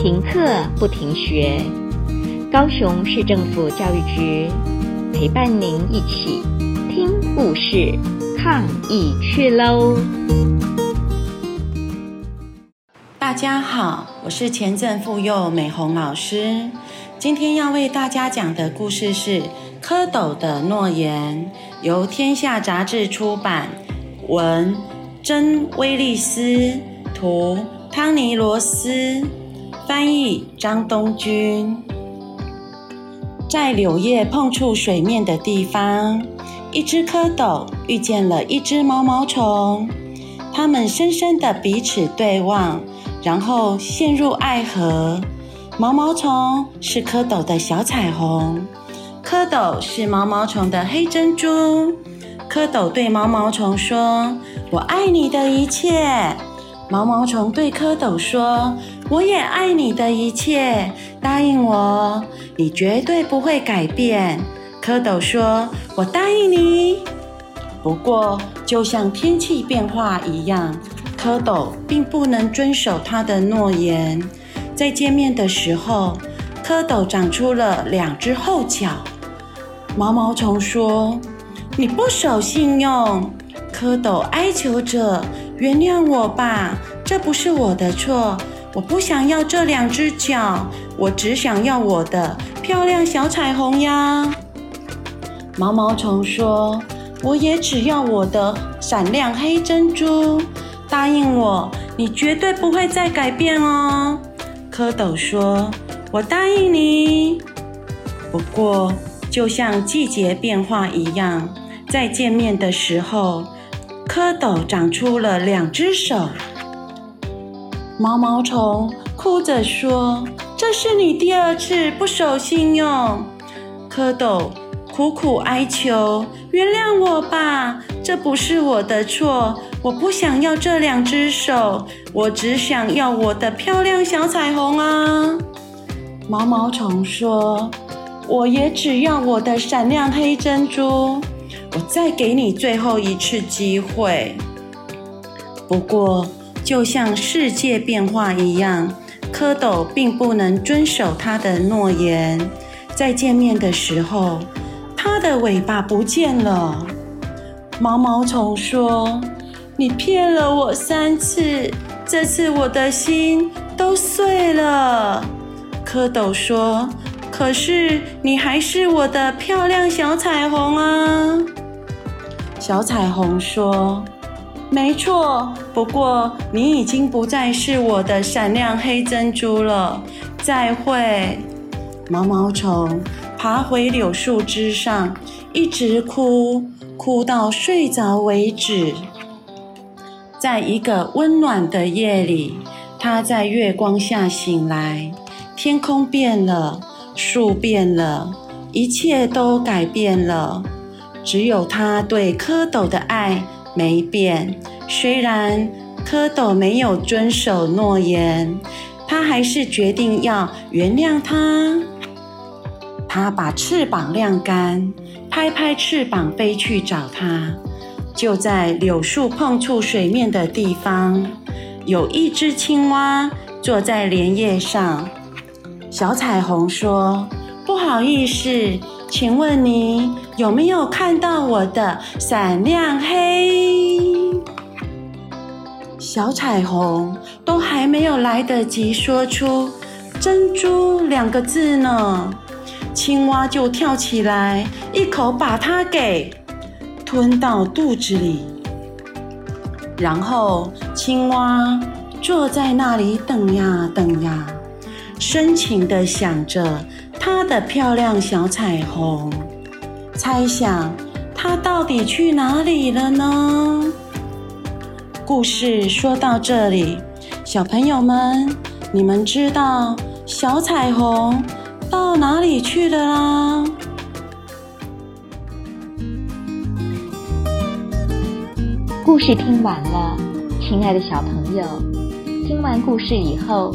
停课不停学，高雄市政府教育局陪伴您一起听故事、抗疫去喽！大家好，我是前镇妇幼美红老师，今天要为大家讲的故事是《蝌蚪的诺言》，由天下杂志出版，文珍威利斯，图汤尼罗斯。翻译张东君。在柳叶碰触水面的地方，一只蝌蚪遇见了一只毛毛虫，它们深深的彼此对望，然后陷入爱河。毛毛虫是蝌蚪的小彩虹，蝌蚪是毛毛虫的黑珍珠。蝌蚪对毛毛虫说：“我爱你的一切。”毛毛虫对蝌蚪说：“我也爱你的一切，答应我，你绝对不会改变。”蝌蚪说：“我答应你。”不过，就像天气变化一样，蝌蚪并不能遵守他的诺言。在见面的时候，蝌蚪长出了两只后脚。毛毛虫说：“你不守信用。”蝌蚪哀求着。原谅我吧，这不是我的错。我不想要这两只脚，我只想要我的漂亮小彩虹呀。毛毛虫说：“我也只要我的闪亮黑珍珠。答应我，你绝对不会再改变哦。”蝌蚪说：“我答应你。”不过，就像季节变化一样，在见面的时候。蝌蚪长出了两只手，毛毛虫哭着说：“这是你第二次不守信用。”蝌蚪苦苦哀求：“原谅我吧，这不是我的错。我不想要这两只手，我只想要我的漂亮小彩虹啊！”毛毛虫说：“我也只要我的闪亮黑珍珠。”我再给你最后一次机会。不过，就像世界变化一样，蝌蚪并不能遵守它的诺言。在见面的时候，它的尾巴不见了。毛毛虫说：“你骗了我三次，这次我的心都碎了。”蝌蚪说：“可是你还是我的漂亮小彩虹啊！”小彩虹说：“没错，不过你已经不再是我的闪亮黑珍珠了。”再会。毛毛虫爬回柳树枝上，一直哭，哭到睡着为止。在一个温暖的夜里，它在月光下醒来，天空变了，树变了，一切都改变了。只有他对蝌蚪的爱没变，虽然蝌蚪没有遵守诺言，他还是决定要原谅他。他把翅膀晾干，拍拍翅膀飞去找他。就在柳树碰触水面的地方，有一只青蛙坐在莲叶上。小彩虹说：“不好意思。”请问你有没有看到我的闪亮黑？小彩虹都还没有来得及说出“珍珠”两个字呢，青蛙就跳起来，一口把它给吞到肚子里。然后青蛙坐在那里等呀等呀，深情地想着。它的漂亮小彩虹，猜想它到底去哪里了呢？故事说到这里，小朋友们，你们知道小彩虹到哪里去了啦？故事听完了，亲爱的小朋友，听完故事以后，